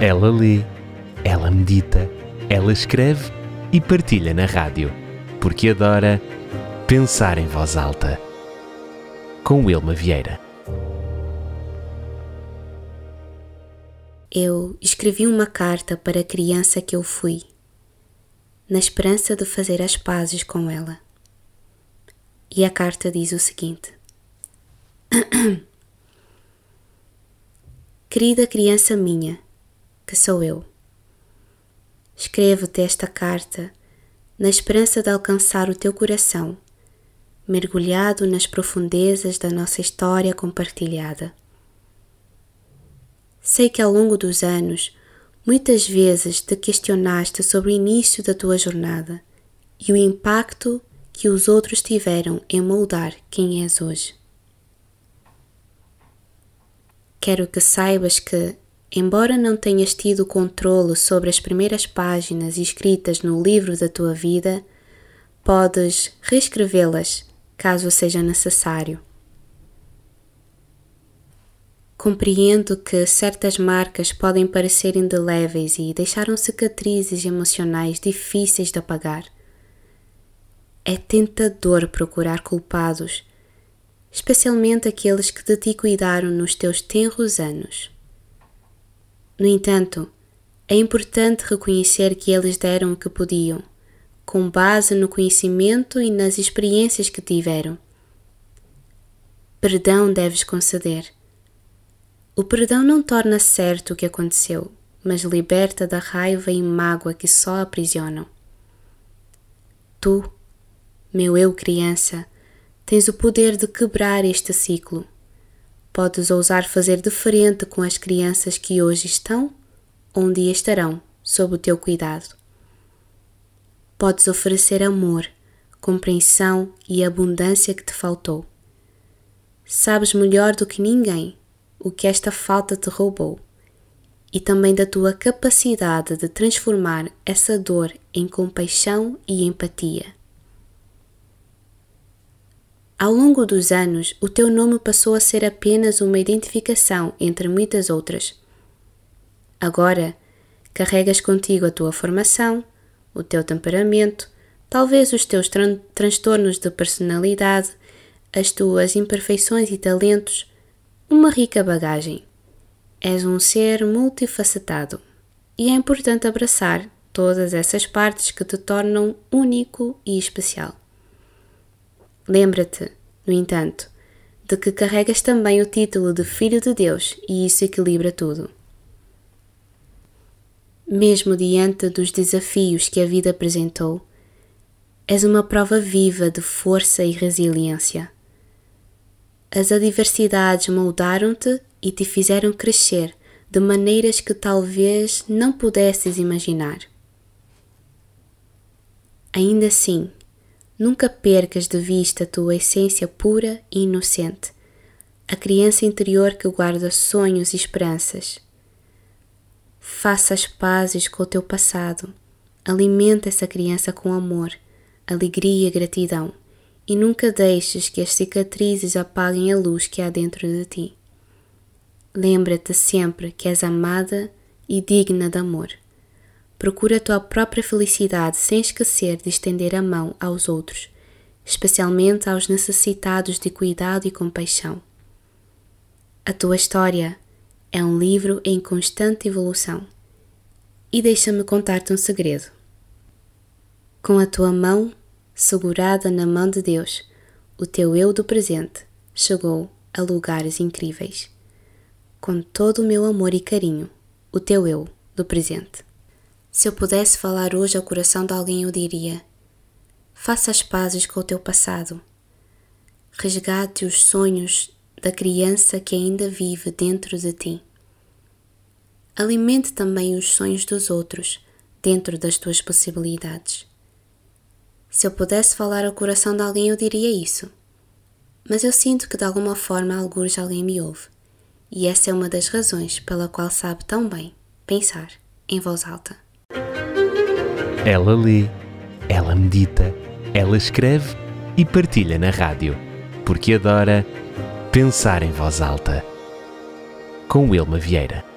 Ela lê, ela medita, ela escreve e partilha na rádio, porque adora pensar em voz alta. Com Wilma Vieira. Eu escrevi uma carta para a criança que eu fui, na esperança de fazer as pazes com ela. E a carta diz o seguinte: Querida criança minha, que sou eu. Escrevo-te esta carta na esperança de alcançar o teu coração, mergulhado nas profundezas da nossa história compartilhada. Sei que ao longo dos anos, muitas vezes te questionaste sobre o início da tua jornada e o impacto que os outros tiveram em moldar quem és hoje. Quero que saibas que Embora não tenhas tido controle sobre as primeiras páginas escritas no livro da tua vida, podes reescrevê-las caso seja necessário. Compreendo que certas marcas podem parecer indeléveis e deixaram cicatrizes emocionais difíceis de apagar. É tentador procurar culpados, especialmente aqueles que de ti cuidaram nos teus tenros anos. No entanto, é importante reconhecer que eles deram o que podiam, com base no conhecimento e nas experiências que tiveram. Perdão deves conceder. O perdão não torna certo o que aconteceu, mas liberta da raiva e mágoa que só aprisionam. Tu, meu eu criança, tens o poder de quebrar este ciclo Podes ousar fazer diferente com as crianças que hoje estão ou um dia estarão sob o teu cuidado. Podes oferecer amor, compreensão e abundância que te faltou. Sabes melhor do que ninguém o que esta falta te roubou e também da tua capacidade de transformar essa dor em compaixão e empatia. Ao longo dos anos, o teu nome passou a ser apenas uma identificação entre muitas outras. Agora, carregas contigo a tua formação, o teu temperamento, talvez os teus tran transtornos de personalidade, as tuas imperfeições e talentos, uma rica bagagem. És um ser multifacetado e é importante abraçar todas essas partes que te tornam único e especial. Lembra-te, no entanto, de que carregas também o título de Filho de Deus e isso equilibra tudo. Mesmo diante dos desafios que a vida apresentou, és uma prova viva de força e resiliência. As adversidades moldaram-te e te fizeram crescer de maneiras que talvez não pudesses imaginar. Ainda assim, Nunca percas de vista a tua essência pura e inocente, a criança interior que guarda sonhos e esperanças. Faça as pazes com o teu passado, alimenta essa criança com amor, alegria e gratidão, e nunca deixes que as cicatrizes apaguem a luz que há dentro de ti. Lembra-te sempre que és amada e digna de amor. Procura a tua própria felicidade sem esquecer de estender a mão aos outros, especialmente aos necessitados de cuidado e compaixão. A tua história é um livro em constante evolução. E deixa-me contar-te um segredo. Com a tua mão segurada na mão de Deus, o teu eu do presente chegou a lugares incríveis. Com todo o meu amor e carinho, o teu eu do presente. Se eu pudesse falar hoje ao coração de alguém, eu diria: faça as pazes com o teu passado. Resgate os sonhos da criança que ainda vive dentro de ti. Alimente também os sonhos dos outros dentro das tuas possibilidades. Se eu pudesse falar ao coração de alguém, eu diria isso. Mas eu sinto que de alguma forma alguns alguém me ouve, e essa é uma das razões pela qual sabe tão bem pensar em voz alta. Ela lê, ela medita, ela escreve e partilha na rádio, porque adora pensar em voz alta. Com Wilma Vieira.